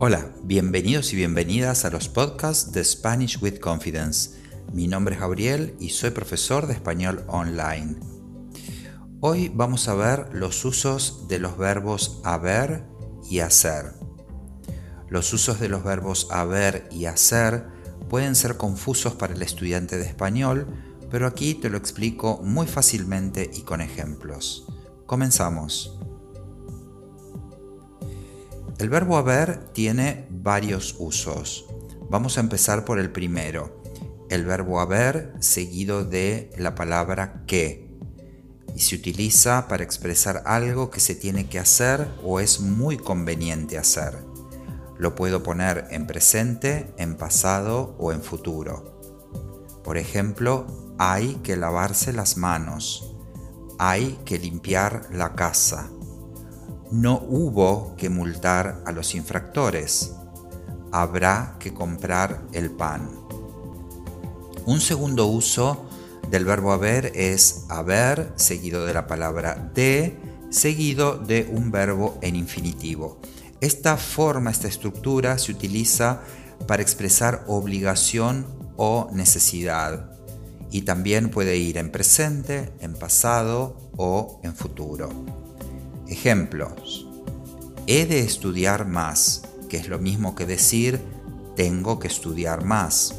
Hola, bienvenidos y bienvenidas a los podcasts de Spanish with Confidence. Mi nombre es Gabriel y soy profesor de español online. Hoy vamos a ver los usos de los verbos haber y hacer. Los usos de los verbos haber y hacer pueden ser confusos para el estudiante de español, pero aquí te lo explico muy fácilmente y con ejemplos. Comenzamos. El verbo haber tiene varios usos. Vamos a empezar por el primero. El verbo haber seguido de la palabra que. Y se utiliza para expresar algo que se tiene que hacer o es muy conveniente hacer. Lo puedo poner en presente, en pasado o en futuro. Por ejemplo, hay que lavarse las manos. Hay que limpiar la casa no hubo que multar a los infractores. Habrá que comprar el pan. Un segundo uso del verbo haber es haber seguido de la palabra de seguido de un verbo en infinitivo. Esta forma, esta estructura se utiliza para expresar obligación o necesidad y también puede ir en presente, en pasado o en futuro. Ejemplos. He de estudiar más, que es lo mismo que decir tengo que estudiar más.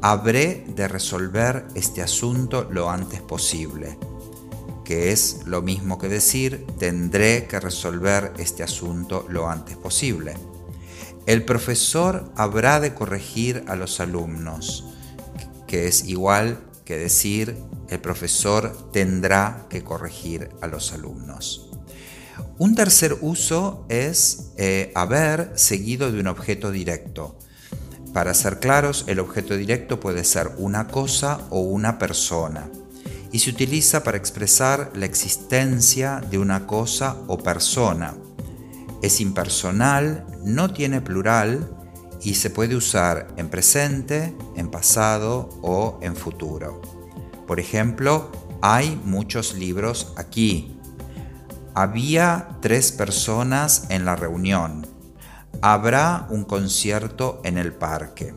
Habré de resolver este asunto lo antes posible, que es lo mismo que decir tendré que resolver este asunto lo antes posible. El profesor habrá de corregir a los alumnos, que es igual que decir el profesor tendrá que corregir a los alumnos. Un tercer uso es eh, haber seguido de un objeto directo. Para ser claros, el objeto directo puede ser una cosa o una persona y se utiliza para expresar la existencia de una cosa o persona. Es impersonal, no tiene plural y se puede usar en presente, en pasado o en futuro. Por ejemplo, hay muchos libros aquí. Había tres personas en la reunión. Habrá un concierto en el parque.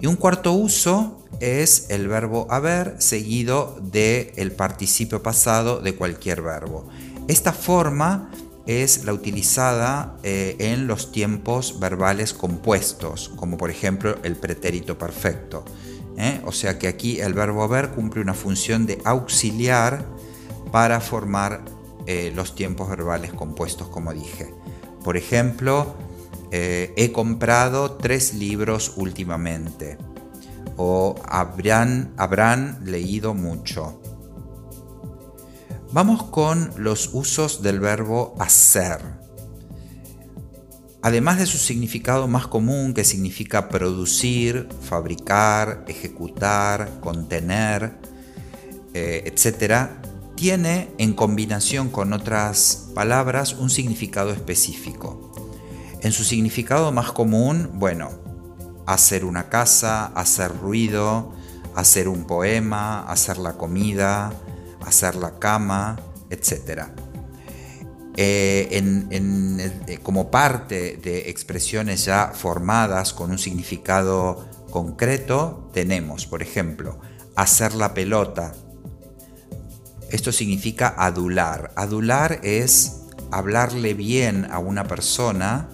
Y un cuarto uso es el verbo haber seguido del el participio pasado de cualquier verbo. Esta forma es la utilizada eh, en los tiempos verbales compuestos, como por ejemplo el pretérito perfecto. ¿eh? O sea que aquí el verbo haber cumple una función de auxiliar para formar eh, los tiempos verbales compuestos, como dije. Por ejemplo, eh, he comprado tres libros últimamente o habrán, habrán leído mucho. Vamos con los usos del verbo hacer. Además de su significado más común que significa producir, fabricar, ejecutar, contener, eh, etc., tiene en combinación con otras palabras un significado específico. En su significado más común, bueno, hacer una casa, hacer ruido, hacer un poema, hacer la comida, hacer la cama, etc. Eh, eh, como parte de expresiones ya formadas con un significado concreto, tenemos, por ejemplo, hacer la pelota, esto significa adular. Adular es hablarle bien a una persona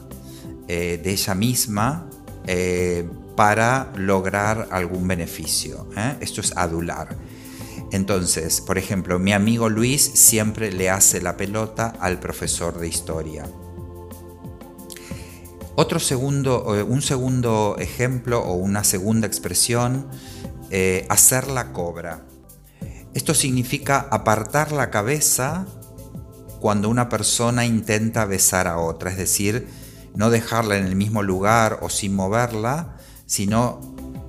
eh, de ella misma eh, para lograr algún beneficio. ¿eh? Esto es adular. Entonces, por ejemplo, mi amigo Luis siempre le hace la pelota al profesor de historia. Otro segundo, un segundo ejemplo o una segunda expresión, hacer la cobra. Esto significa apartar la cabeza cuando una persona intenta besar a otra, es decir, no dejarla en el mismo lugar o sin moverla, sino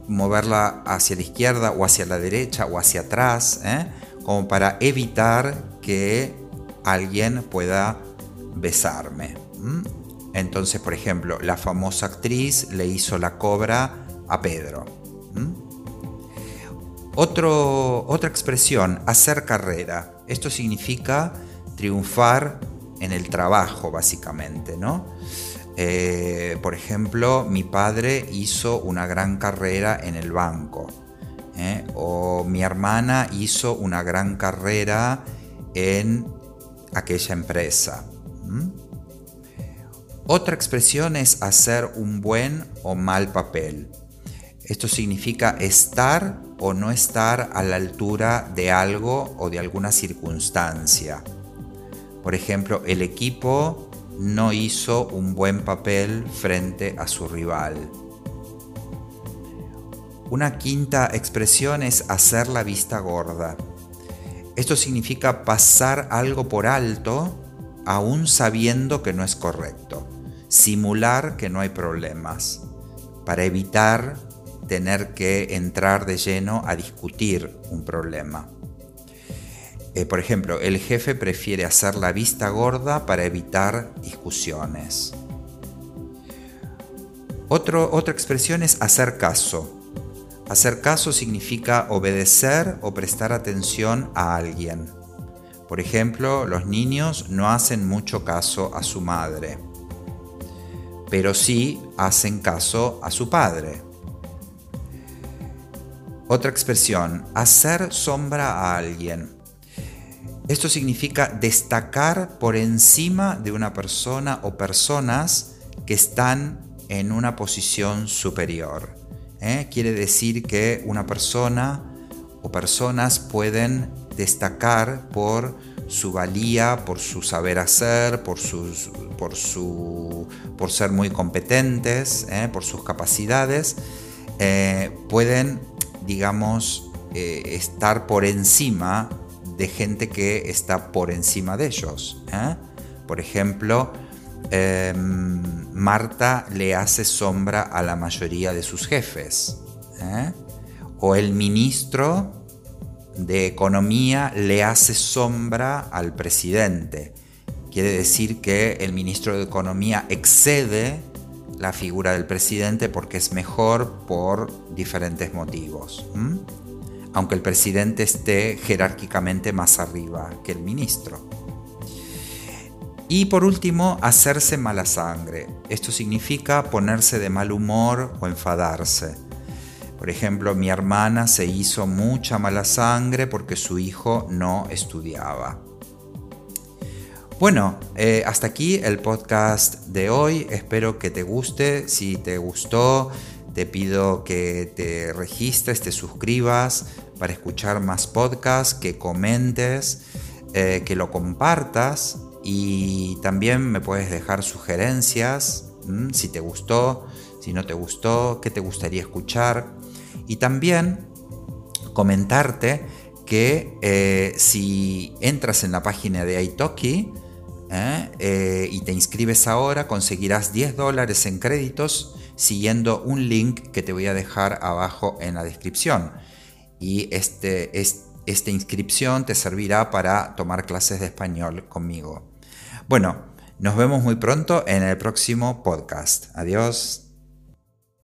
moverla hacia la izquierda o hacia la derecha o hacia atrás, ¿eh? como para evitar que alguien pueda besarme. Entonces, por ejemplo, la famosa actriz le hizo la cobra a Pedro otra expresión, hacer carrera. Esto significa triunfar en el trabajo, básicamente, ¿no? Eh, por ejemplo, mi padre hizo una gran carrera en el banco. ¿eh? O mi hermana hizo una gran carrera en aquella empresa. Otra expresión es hacer un buen o mal papel. Esto significa estar o no estar a la altura de algo o de alguna circunstancia. Por ejemplo, el equipo no hizo un buen papel frente a su rival. Una quinta expresión es hacer la vista gorda. Esto significa pasar algo por alto aún sabiendo que no es correcto. Simular que no hay problemas para evitar tener que entrar de lleno a discutir un problema. Eh, por ejemplo, el jefe prefiere hacer la vista gorda para evitar discusiones. otra expresión es hacer caso. Hacer caso significa obedecer o prestar atención a alguien. Por ejemplo, los niños no hacen mucho caso a su madre, pero sí hacen caso a su padre. Otra expresión, hacer sombra a alguien. Esto significa destacar por encima de una persona o personas que están en una posición superior. ¿eh? Quiere decir que una persona o personas pueden destacar por su valía, por su saber hacer, por, sus, por, su, por ser muy competentes, ¿eh? por sus capacidades, eh, pueden, digamos, estar por encima de gente que está por encima de ellos. ¿eh? Por ejemplo, em, Marta le hace sombra a la mayoría de sus jefes. ¿eh? O el ministro de Economía le hace sombra al presidente. Quiere decir que el ministro de Economía excede la figura del presidente porque es mejor por diferentes motivos aunque el presidente esté jerárquicamente más arriba que el ministro. Y por último, hacerse mala sangre. Esto significa ponerse de mal humor o enfadarse. Por ejemplo, mi hermana se hizo mucha mala sangre porque su hijo no estudiaba. Bueno, eh, hasta aquí el podcast de hoy. Espero que te guste. Si te gustó, te pido que te registres, te suscribas para escuchar más podcasts, que comentes, eh, que lo compartas y también me puedes dejar sugerencias, si te gustó, si no te gustó, qué te gustaría escuchar. Y también comentarte que eh, si entras en la página de Italki eh, y te inscribes ahora, conseguirás 10 dólares en créditos siguiendo un link que te voy a dejar abajo en la descripción. Y este, esta inscripción te servirá para tomar clases de español conmigo. Bueno, nos vemos muy pronto en el próximo podcast. Adiós.